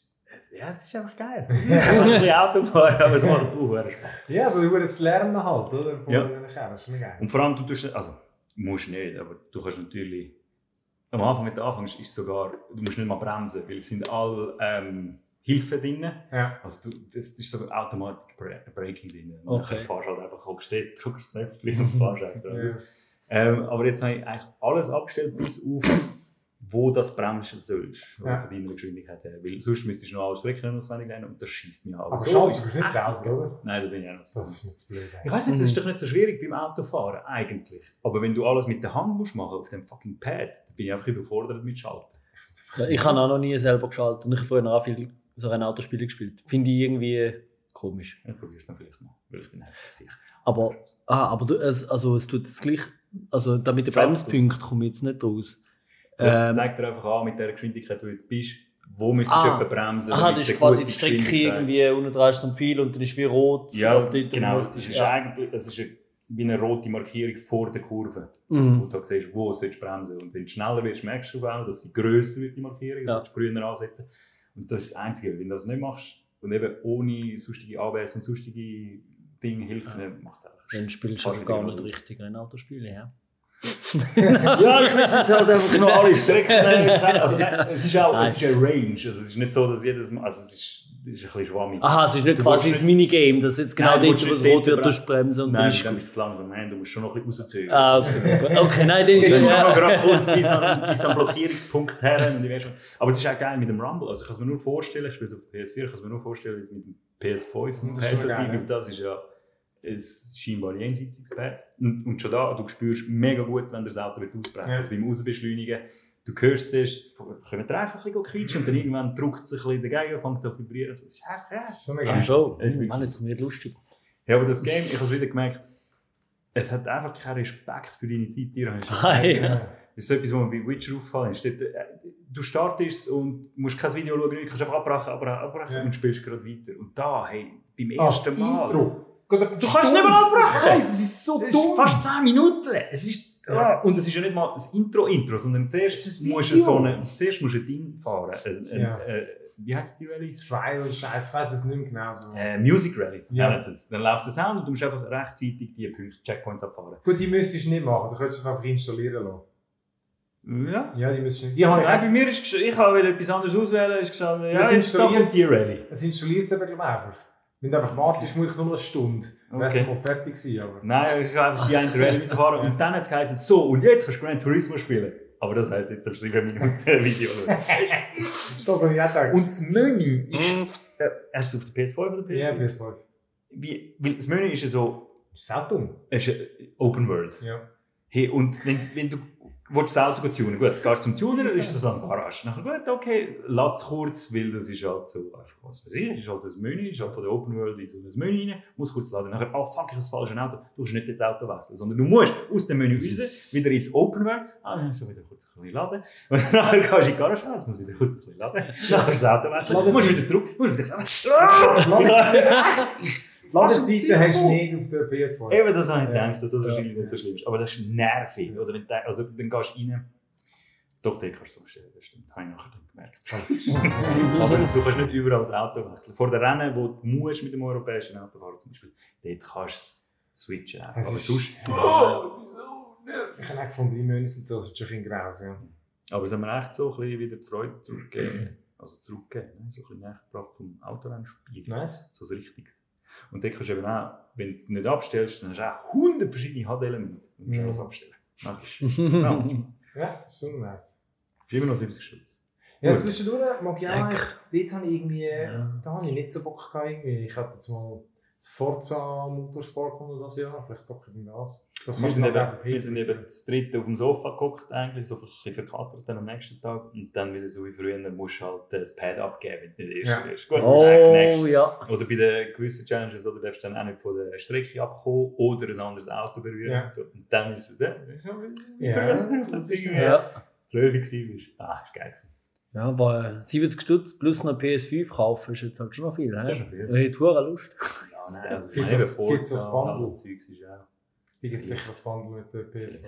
ja, es ist einfach geil. einfach ein bisschen Auto fahren, aber es macht auch Spaß. Ja, aber du musst lernen halt, oder? Von Ja. das ist geil. Und vor allem, du tust, also, musst nicht, aber du kannst natürlich, am Anfang, wenn du anfängst, ist sogar, du musst nicht mal bremsen, weil es sind alle ähm, Hilfen drin. Ja. Also du, das ist so Automatic Bra- Braking drin. Und Okay. dann fahrst du halt einfach, hockst dort, drückst das Knöpfchen und fahrst einfach. Ja. Ähm, aber jetzt habe ich eigentlich alles abgestellt, bis auf, wo das bremsen sollst, Ja. von deiner Geschwindigkeit her. Weil sonst müsstest du noch alle Strecken auswendig lernen und das schießt mich an. Aber so schade, ist du es bist nicht echt selber, geil. oder? Nein, da bin ich auch noch Das ist mir zu blöd. ich weiß nicht, das ist doch nicht so schwierig beim Autofahren, eigentlich. Aber wenn du alles mit der Hand musst machen, auf dem fucking Pad, dann bin ich einfach überfordert mit Schalten. Ich habe auch noch nie selber geschaltet und ich habe früher auch viel so ein Autospiel gespielt. Finde ich irgendwie komisch. Ich probiere es dann vielleicht mal, weil ich bin nicht sicher. Aber, ah, aber du, es, also es tut das gleich, also da mit den Schaltet Bremspunkten komme ich jetzt nicht raus. Das Ähm, zeigt dir einfach an, mit der Geschwindigkeit, wo du jetzt bist, wo müsstest Ah. du bremsen. aha, das ist quasi die Strecke irgendwie unten dran ist dann viel und dann ist wie rot. Ja, genau. Es ist ja. eigentlich es ist eine, wie eine rote Markierung vor der Kurve, wo Mhm. du siehst, wo sollst du bremsen. Und wenn du schneller wirst, merkst du auch, dass sie grösser wird, die Markierung. Ja. Das solltest du früher ansetzen. Und das ist das Einzige. Wenn du das nicht machst und eben ohne sonstige ABS und sonstige Dinge Hilfen, dann macht es einfach Dann spielst du gar nicht richtig Rennautospiele, ja. Ja, ich möchte jetzt halt einfach noch alle Strecken. Also, nein, es ist auch es ist eine Range. Also, es ist nicht so, dass jedes Mal, also es ist, es ist ein bisschen schwammig. Aha, es ist nicht Du quasi das Minigame, das jetzt genau Nein, du dort, wo es rot wird, dort durch Bremsen und Nein, dann dann ist du zu langsam hin, du musst schon noch ein bisschen rauszögern. Ah, okay. okay, nein, dann ist Ich bin schon noch ja. gerade kurz bis an, bis an Blockierungspunkt her. Und ich schon. Aber es ist auch geil mit dem Rumble. Also ich kann es mir nur vorstellen, ich spiele es auf der PS4, ich kann es mir nur vorstellen, wie es mit dem PS5 und Das ist das ist ja ein scheinbar jenseitiges Pad. Und, und schon da, du spürst mega gut, wenn das Auto wird ausbrechen. Ja. Also beim Rausbeschleunigen, du hörst zuerst, können wir einfach ein bisschen quietschen und dann irgendwann drückt es ein bisschen dagegen, fängt an zu vibrieren. Das ist echt geil. Das ist schon Ja, schon. Mann, jetzt wird lustig. Ja, aber das Game, ich habe es wieder gemerkt, es hat einfach keinen Respekt für deine Zeit. Dir hast Ah, ja. Das ist so etwas, was mir bei Witcher aufgefallen ist. Äh, Du startest und musst kein Video schauen, du kannst einfach abbrechen, abbrechen, abbrechen Ja. und spielst gerade weiter. Und da, hey, beim Ah, ersten das Mal. Intro. Du kannst nicht mal abbrechen! Nein, es ist so Es ist dumm. fast 10 Minuten! Es ist, Ja. ah, und es ist ja nicht mal das Intro-Intro, sondern zuerst Es ist ein musst du Video. so eine, zuerst musst du ein Ding fahren. Ein, ein, Ja. äh, wie heisst die Rallye? Trial, Scheiße, ich weiß es nicht mehr genau so. Äh, Music Rallies. Ja. es. Dann läuft der Sound und du musst einfach rechtzeitig die Punkte, Checkpoints abfahren. Gut, die müsstest du nicht machen, du könntest es einfach installieren lassen. Ja. Ja, die nicht. Die habe ich Nein, bei mir ist gesch- ich habe wieder etwas anderes auswählen, ist gesagt, ja, da installiert- die Rallye. Es installiert es eben glaub ich, einfach. Wenn du einfach wartest, muss ich nur eine Stunde. Dann wärst Okay. du mal fertig sein. Aber. Nein, ich habe einfach die eine Rallye müssen fahren und dann hat es geheißen, so, und jetzt kannst du Gran Turismo spielen. Aber das heisst, jetzt darfst du 7 Minuten Video schauen. Das habe ich auch gedacht. Und das Menü ist, äh, hast du es auf der PS5 oder PS5? ja, PS5. Wie, weil das Menü ist ja so, dumm. es ist ja Open World. Ja. Hey, und wenn, wenn du willst das Auto tunen gut, gehst du zum Tuner, ist das dann Garage. Nachher gut, okay, lass kurz, weil das ist halt so, einfach, was weiß ich, ist halt das Menü, ist halt von der Open World in so das Menü rein, muss kurz laden. Nachher, ah, fuck, ich habe das falsche Auto. Du musst nicht das Auto wechseln, sondern du musst aus dem Menü raus, wieder in die Open World, ah, dann musst du wieder kurz ein bisschen laden. Und nachher gehst du in die Garage raus, musst wieder kurz ein bisschen laden. Nachher das Auto wechseln, musst wieder zurück, musst wieder laden. Ladezeiten hast du nicht auf der PS5. Eben, das habe ich Ja. gedacht, dass das wahrscheinlich nicht so schlimm ist. Aber das ist nervig. Oder wenn du, also, dann gehst du rein. Doch, den kannst du so stellen, das stimmt. Habe ich nachher dann gemerkt. Aber du kannst nicht überall das Auto wechseln. Vor der Rennen, wo du musst mit dem europäischen Auto fahren zum Beispiel, dort kannst du es switchen. Aber sonst... Ich habe auch gefunden, drei Monate sind so schon ein graus. Ja. Aber es haben wir echt so ein bisschen wieder die Freude zurückgegeben. Also zurückgegeben, ne? so ein bisschen nachgebracht vom Autorennspiel. Nice. So was Richtiges. Und dann kannst du eben auch, wenn du es nicht abstellst, dann hast du auch 100 verschiedene HUD-Elemente. Du musst Mhm. alles abstellen. Es ja, Ja, ist immer noch 70 Stutz. Ja, Gut. zwischendurch mag ich auch dort habe ich irgendwie, Ja. da habe ich nicht so Bock gehabt irgendwie. Ich hatte jetzt mal das Forza Motorsport kommen das Jahr, vielleicht zocke ich das. Das Wir sind, eben, dann wir sind eben das dritte auf dem Sofa geguckt, eigentlich, so ein bisschen verkatert dann am nächsten Tag. Und dann, wie so wie früher, musst du halt das Pad abgeben, wenn du nicht der Erste Ja. wirst. Gut, Oh, oh. ja. Oder bei den gewissen Challenges, oder darfst du dann auch nicht von der Strecke abkommen oder ein anderes Auto berühren. Ja. Und, so. und dann ist es so, wie Ja, das das ist ist ja. Ja. 12 gewesen. Ah, ist geil gewesen. Ja, aber 70 Stutz plus noch PS5 kaufen ist jetzt halt schon noch viel. Das ist schon viel. Ich hätte hure Lust. Ja, nein, also meine das- das und Bundle? ist auch... Die gibt sicher ein Bundle mit der PS5.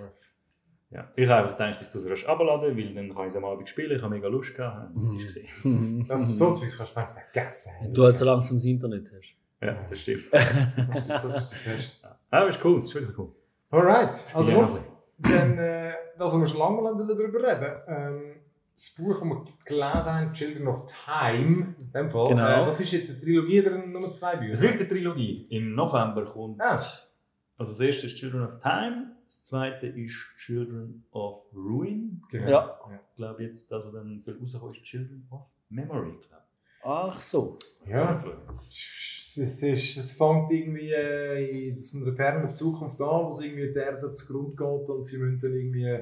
Ja. Ich habe einfach gedacht, ich tue es rasch abladen, weil dann kann ich es am Abend spielen. Ich habe mega Lust gehabt. Mhm. Das ist gesehen. Das ist so Zeugs kannst du fast vergessen. Du halt so langsam das Internet hast. Ja, das stimmt. Das ist das ist der Beste. Das ist cool, das ist wirklich cool. Alright, also Ja. Dann, äh, das, was wir schon lange mal darüber reden. Ähm, das Buch, das wir gelesen haben, Children of Time, in dem Fall. Genau. Äh, was ist jetzt eine Trilogie oder Nummer zwei Bücher? Es wird eine Trilogie. Im November kommt. Ah, Also das erste ist Children of Time, das zweite ist Children of Ruin. genau. Ja. Ich glaube jetzt, das, was dann soll rauskommen, ist Children of Memory. glaub Ach so. Ja. Es, ist, es fängt irgendwie äh, in so einer fernen Zukunft an, wo es irgendwie der Erde zugrunde geht und sie müssen dann irgendwie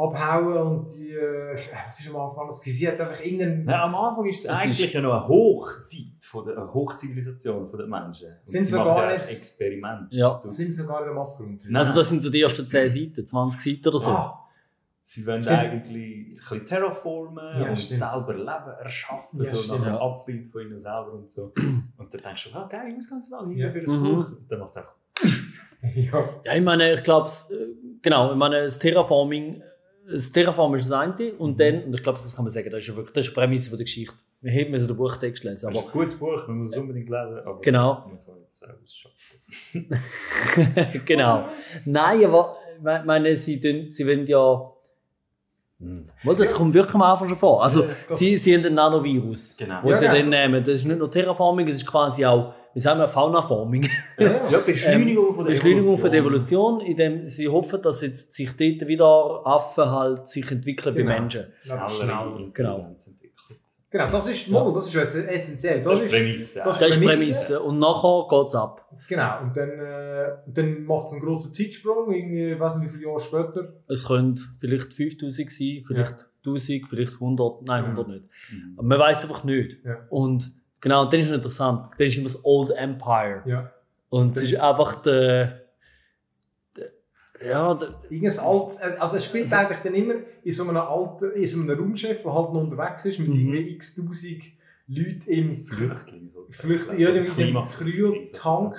abhauen und die, äh, was ist am Anfang alles gewesen? Sie hat einfach irgendeinen... Ja, am Anfang ist es Es eigentlich ist- ja noch eine Hochzeit, von der, eine Hochzivilisation von den Menschen. Und Sind sie sie machen gar ja nicht- Experiment. Ja. Sind sogar im Abgrund. Also das sind so die ersten 10 Seiten, 20 Seiten oder so. Ah, Sie wollen Stimmt. eigentlich ein bisschen terraformen Ja, und stimmt. selber Leben erschaffen, Ja, so stimmt. nach einem. Abbild von ihnen selber und so. Und dann denkst du, ah, geil, Ausgangslage Ja. hier für ein Mhm. Buch. Und dann macht es einfach. ja. Ja, ich meine, ich glaube, genau, ich meine, das Terraforming, das Terraform ist das eine und dann, und ich glaube, das kann man sagen, das ist ja wirklich, das ist die Prämisse von der Geschichte. Wir haben müssen den Buchtext lesen, Aber es ist ein gutes Buch, man muss es unbedingt lesen. Aber Genau. genau. Nein, aber ich meine, sie, tun, sie wollen ja. Hm. Das kommt wirklich am Anfang schon vor. Also, das- sie, sie haben ein Nanovirus, Genau. wo Ja, sie ja. dann nehmen. Das ist nicht nur Terraforming, es ist quasi auch, wie sagen wir, Faunaforming. Ja, Ja, Beschleunigung von der Beschleunigung von der Evolution, indem sie hoffen, dass jetzt sich dort wieder Affen halt sich entwickeln Genau. bei Menschen. Schneller. Schneller Genau. Genau, das ist, mal, das ist ess- essentiell. Das, Das ist Prämisse. das Das ist die Prämisse. Prämisse. Und nachher geht's ab. Genau, und dann, äh, dann macht es einen grossen Zeitsprung, irgendwie, ich weiß nicht wie viele Jahre später. Es könnte vielleicht 5000 sein, vielleicht 1000, vielleicht 100, nein, 100 nicht. Mhm. Aber man weiß einfach nicht. Ja. Und genau, dann ist es interessant. Dann ist immer das Old Empire. Ja. Und Das es ist einfach der. der ja, der, Irgendein altes, also es spielt eigentlich dann immer in so einem alten, in so einem Raumschiff, der halt noch unterwegs ist, mit Mhm. irgendwie x tausend Leuten im Flüchtlinge. so. Flücht, ja, in dem Klima- Kühltank.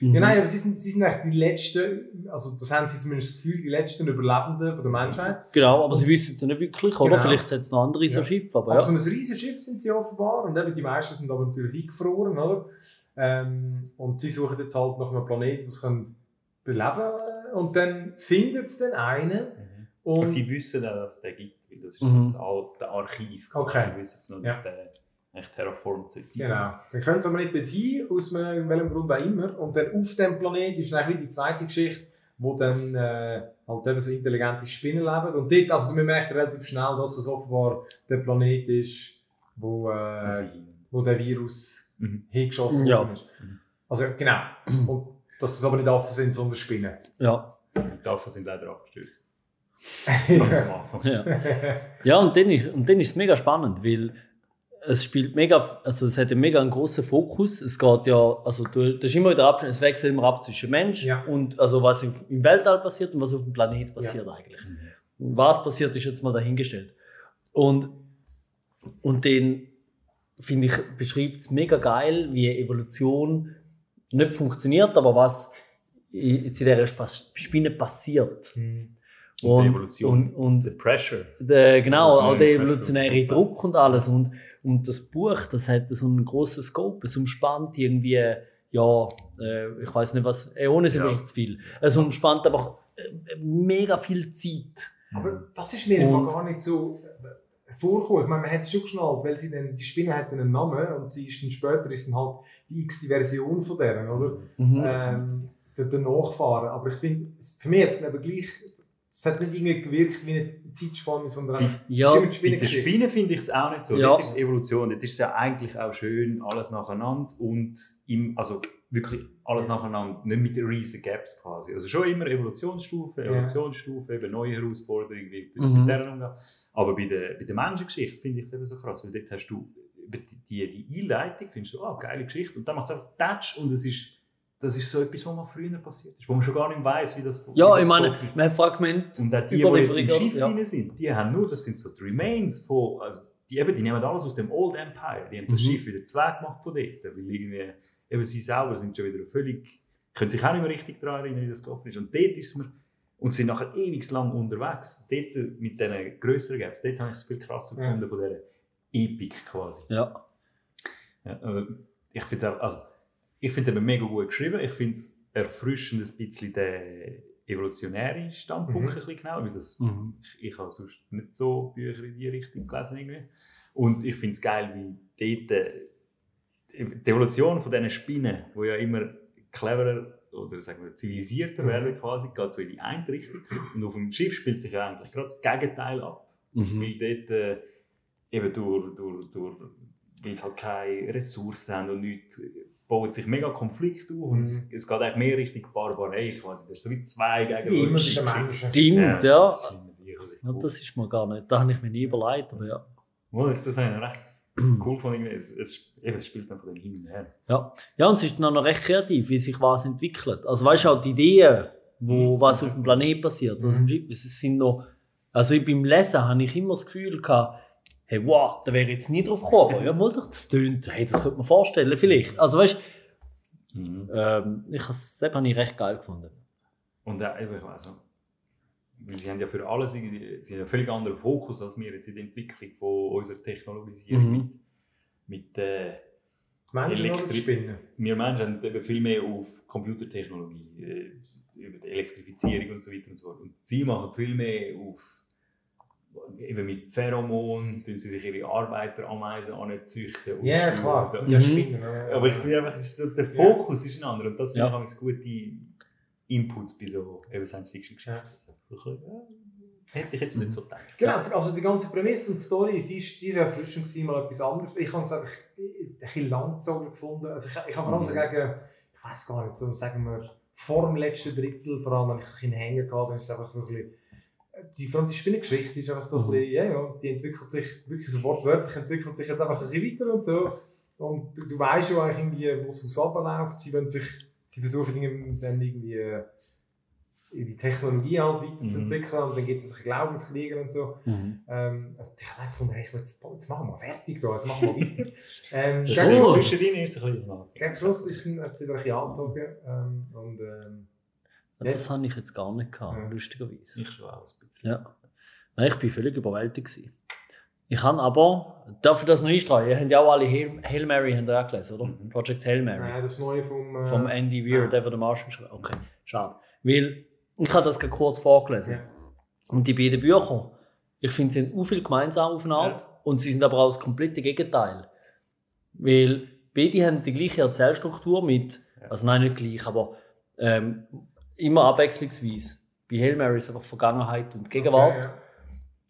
Mhm. Ja, nein, aber sie sind, sie sind eigentlich die letzten, also das haben sie zumindest das Gefühl, die letzten Überlebenden von der Menschheit. Genau, aber sie Und- wissen es ja nicht wirklich, oder? Genau. Vielleicht hat es noch andere so Ja. Schiffe, aber Aber ja. so ein riesiges Schiff sind sie offenbar und eben die meisten sind aber natürlich eingefroren, oder? Ähm, und sie suchen jetzt halt nach einem Planeten, wo sie können beleben können. Und dann findet es dann einen Mhm. und... Also sie wissen auch, dass es den gibt, weil das ist Mhm. das alte Archiv. Okay. Sie wissen jetzt noch, dass der echt terraformt sollte. Genau. Dann können sie aber nicht dorthin, aus welchem Grund auch immer. Und dann auf dem Planet ist dann eigentlich die zweite Geschichte, wo dann äh, halt eben so intelligente Spinnen leben. Und dort, also man merkt relativ schnell, dass es offenbar der Planet ist, wo, äh, wo der Virus Mhm. hingeschossen Ja. worden ist. Also genau. Und dass es aber nicht Affen sind, sondern Spinnen. Ja. Die Affen sind leider abgestürzt. ja. Ganz am Anfang. Ja. ja, und dann ist und dann ist es mega spannend, weil es spielt mega, also es hat einen mega einen grossen Fokus. Es geht ja, also du, das ist immer wieder ab, es wechselt immer ab zwischen Mensch Ja. und also was im, im Weltall passiert und was auf dem Planet passiert eigentlich. Und was passiert, ist jetzt mal dahingestellt. Und, und den, finde ich, beschreibt es mega geil, wie Evolution nicht funktioniert, aber was in in dieser Spinne passiert. Mhm. Und die Evolution. Und, und The Pressure. der, genau, auch der Evolutionäre evolutionäre Druck und alles. Und, und das Buch, das hat so einen grossen Scope. Es umspannt irgendwie, ja, äh, ich weiß nicht was, Äonen sind Ja. wahrscheinlich zu viel. Es umspannt einfach äh, mega viel Zeit. Aber das ist mir einfach gar nicht so äh, vorgekommen. Ich meine, man hat es schon geschnallt, weil sie dann, die Spinne hat einen Namen und sie ist dann später ist dann halt die x Version von deren, oder? Mhm. ähm, der, der Nachfahren. Aber ich finde, für mich es eben gleich, es hat nicht irgendwie gewirkt wie eine Zeitspanne, sondern einfach, Ja, es ist immer die Bei den Spinnengeschichte. Spinnen finde ich es auch nicht so. Ja. Dort ist es Evolution. Dort ist es ja eigentlich auch schön, alles nacheinander und im, also wirklich alles nacheinander, nicht mit riesen Gaps quasi. Also schon immer Evolutionsstufe, Ja. Evolutionsstufe, eben neue Herausforderungen, wie du Mhm. mit deren umgehen. Aber bei der, bei der Menschengeschichte finde ich es eben so krass, weil dort hast du über die, die, Einleitung, findest du, ah, geile Geschichte, und dann macht es einfach Touch und es ist, das ist so etwas, was mal früher passiert ist, wo man schon gar nicht weiß, wie das wie Ja, das ich meine, ist. man hat Fragment. Und auch die, die jetzt im Schiff ja. sind, die haben nur, das sind so die Remains von, also die, eben, die nehmen alles aus dem Old Empire. Die haben das Mhm. Schiff wieder gemacht von dort. Weil irgendwie, eben sie selber sind schon wieder völlig, können sich auch nicht mehr richtig daran erinnern, wie das gelaufen ist. Und dort ist mir, und sind nachher ewig lang unterwegs. Dort mit diesen grösseren Gaps, dort habe ich es viel krasser Ja. gefunden von dieser Epik quasi. Ja. Ja, aber ich finde es also, ich find's eben mega gut geschrieben. Ich finde es erfrischend ein bisschen den evolutionären Standpunkt Mhm. ein bisschen genau, weil das, Mhm. ich, ich habe sonst nicht so Bücher in die Richtung gelesen irgendwie. Und ich finde es geil, wie dort äh, die Evolution von diesen Spinnen, die ja immer cleverer oder sagen wir zivilisierter Mhm. werden quasi, geht so in die eine Richtung. Und auf dem Schiff spielt sich ja eigentlich gerade das Gegenteil ab. Mhm. Weil dort äh, eben durch, durch, durch, weil sie halt keine Ressourcen haben und nichts, baut sich mega Konflikt auf und Mhm. es, es geht eigentlich mehr Richtung Barbarei quasi. Das ist so wie zwei gegen Wie immer. Menschen. Stimmt, ja. Ist ja. Das ist mir gar nicht. Da habe ich mir nie überlegt, aber ja. Das habe ich recht cool von irgendwie. Es, es, eben, es spielt dann von dem hin und her. Ja, ja und es ist dann noch recht kreativ, wie sich was entwickelt. Also weißt du auch die Ideen, wo Mhm. was auf dem Planet passiert. Also, Mhm. es sind noch, also ich beim Lesen habe ich immer das Gefühl gehabt, hey, wow, da wäre ich jetzt nie drauf gekommen. Aber ja, mal doch, das tönt, hey, das könnte man vorstellen, vielleicht. Also weißt du, ähm, ich habe es das habe ich recht geil gefunden. Und auch, eben, also, weil sie haben ja für alles irgendwie, sie haben einen völlig anderen Fokus als wir jetzt in der Entwicklung von unserer Technologisierung Mhm. mit, mit, äh, Menschen Spinnen? wir Menschen haben eben viel mehr auf Computertechnologie, äh, über die Elektrifizierung und so weiter und so fort. Und sie machen viel mehr auf eben mit Pheromon, tun sie sich ihre Arbeiterameisen anzüchten. und Ja, klar, Mhm. ja Spinnen. ja. Aber ich finde einfach, es ist so, der Fokus ist ein anderer. Und das finde Ja. ich ja. gute Inputs bei so eben Science-Fiction-Geschichten. So, so, ein bisschen, ja, hätte ich jetzt nicht so gedacht. Genau, also die ganze Prämisse und die Story, die ist, die erfrischend gewesen, mal etwas anderes. Ich habe es einfach ein bisschen langgezogen gefunden. Also ich, ich habe vor allem so Mhm. gegen, ich weiß gar nicht, so sagen wir, vor dem letzten Drittel, vor allem wenn ich so einen Hänger hatte, dann ist es einfach so ein bisschen, die, vor allem die Spinnengeschichte ist einfach so ein Mhm. bisschen, ja, ja, die entwickelt sich wirklich so wortwörtlich, entwickelt sich jetzt einfach ein bisschen weiter und so. Und du, du weißt ja eigentlich irgendwie, wo es aus abläuft. Sie wollen sich, sie versuchen dann irgendwie, äh, ihre Technologie halt weiterzuentwickeln und dann gibt es Glaubenskriege und so. Mhm. Ähm, und ich habe gefunden, hey, jetzt, jetzt machen wir fertig da, jetzt machen wir weiter. ähm, Das gegen, ist Schluss, Zwischendrin ist es ein bisschen lang. gegen Schluss ist jetzt wieder ein bisschen angezogen. Ähm, und, ähm, Das habe ich jetzt gar nicht gehabt, Ja. lustigerweise. Ich schon auch ein bisschen. Ja. Nein, ich bin völlig überwältigt. Gewesen. Ich habe aber, darf ich das noch einstreuen? Ihr habt ja auch alle Hail, Hail Mary haben ihr auch gelesen, oder? Mhm. Project Hail Mary. nein, das Neue vom... Äh, Vom Andy Weir, ah. der von der Martian schreibt. Okay, schade. Weil, ich habe das gerade kurz vorgelesen. Ja. Und die beiden Bücher, ich finde, sie haben auch viel gemeinsam auf eine Art. Und sie sind aber auch das komplette Gegenteil. Weil beide haben die gleiche Erzählstruktur mit, Ja. also nein, nicht gleich, aber ähm, immer abwechslungsweise. Bei Hail Mary ist einfach Vergangenheit und Gegenwart. Okay,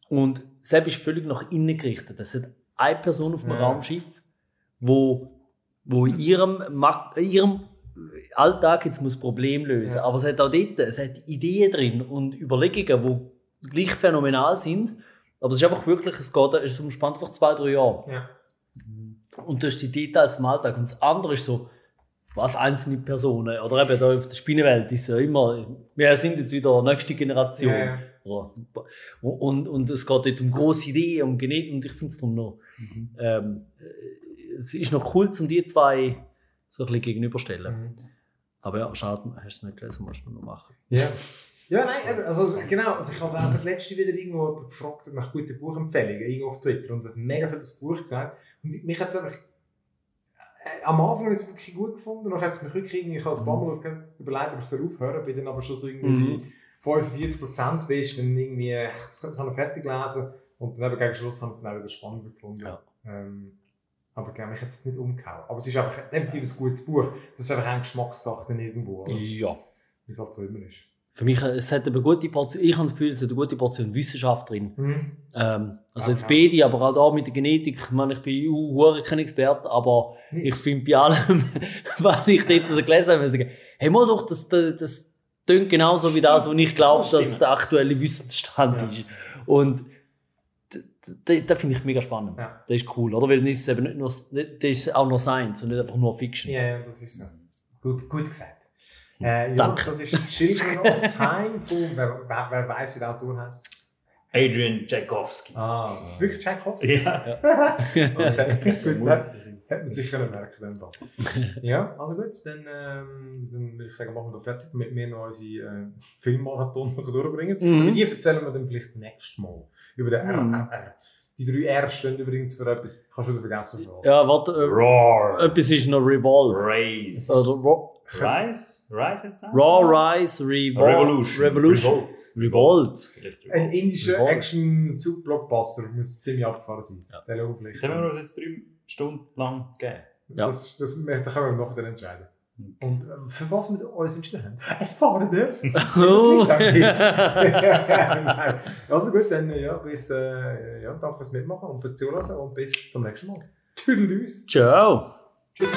Und Sepp ist völlig nach innen gerichtet. Es hat eine Person auf dem Ja. Raumschiff, wo, wo in ihrem, ihrem Alltag jetzt muss Problem lösen. Ja. Aber es hat auch dort, es hat Ideen drin und Überlegungen, die gleich phänomenal sind. Aber es ist einfach wirklich, es geht, es umspannt einfach zwei, drei Jahre. ja. ja. Und das ist die Details vom Alltag. Und das andere ist so, was einzelne Personen, oder eben da auf der Spinnenwelt ist ja immer, wir sind jetzt wieder nächste Generation. Oder- Und, und, und es geht dort um grosse Ideen, um Genetik, und ich finde es darum noch, ähm, äh, es ist noch cool, um die zwei so ein bisschen gegenüberstellen. Mhm. Aber ja, schade, hast du nicht gelesen, musst du noch machen. Ja. Ja, nein, also genau, also ich habe auch das letzte wieder irgendwo gefragt nach guten Buchempfehlungen, irgendwo auf Twitter, und es hat mega viel das Buch gesagt, und mich hat es einfach, am Anfang habe ich es wirklich gut gefunden, dann hat es mich wirklich irgendwie, ich habe ein paar Mal überlegt, ob ich es aufhören bin dann aber schon so irgendwie Mhm. 45% bist, dann irgendwie, äh, ich habe es noch fertig gelesen, und dann eben gegen Schluss haben sie es dann auch wieder spannender gefunden. Ja. Ähm, aber genau, mich hat es nicht umgehauen. Aber es ist einfach definitiv ein gutes Buch. Das ist einfach eine Geschmackssache dann irgendwo, oder? Ja. wie es halt so immer ist. Für mich, äh, es hat eine gute Portion, ich habe das Gefühl, es hat eine gute Portion Wissenschaft drin. Mhm. Ähm, also Ah, jetzt beide, aber auch da mit der Genetik, ich meine, ich bin auch kein Experte, aber Nee. ich finde bei allem, was ich dort so gelesen habe, muss ich sagen, hey, mal doch, das, das, das klingt genauso wie das, was ich glaube, Das stimmt. dass der aktuelle Wissensstand Ja. ist. Und das finde ich mega spannend. Ja. Das ist cool, oder? Weil dann ist eben nicht nur, das ist auch noch Science und nicht einfach nur Fiction. Ja, ja, das ist so. Gut, gut gesagt. Äh, ja, Danke. das ist Children of Time von, wer, wer, wer weiß, wie der Autor heißt. Adrian Tchaikovsky. Ah, wirklich Tchaikovsky? Ja. Okay, gut, ne? Hätte man sicher merken dann Fall. Ja, also gut, dann, ähm, dann würde ich sagen, machen wir da fertig, damit wir noch unsere äh, Filmmarathon noch durchbringen. Mhm. Über die erzählen wir dann vielleicht nächstes Mal. Über den Mhm. RRR. Die drei R stehen übrigens für etwas, kannst du wieder vergessen was. Ja, warte, äh, Roar. etwas ist noch Revolve. Race. Oder Rise? Rise jetzt? Raw Rise Revol Revolution. Revolution. Revolt. Ein Revolt. indischer Revolt. Action-Zug-Blockbuster muss ziemlich abgefahren sein. Ja. Der vielleicht. Können wir uns jetzt drei Stunden lang geben? Ja. Das, das, da können wir nachher entscheiden. Mhm. Und äh, für was wir uns entschieden haben? Erfahren wir. Oh. Das nicht Nein. Also gut, dann ja, bis, äh, ja, danke fürs Mitmachen und fürs Zuhören und bis zum nächsten Mal. Tschüss. Ciao. Tschüss.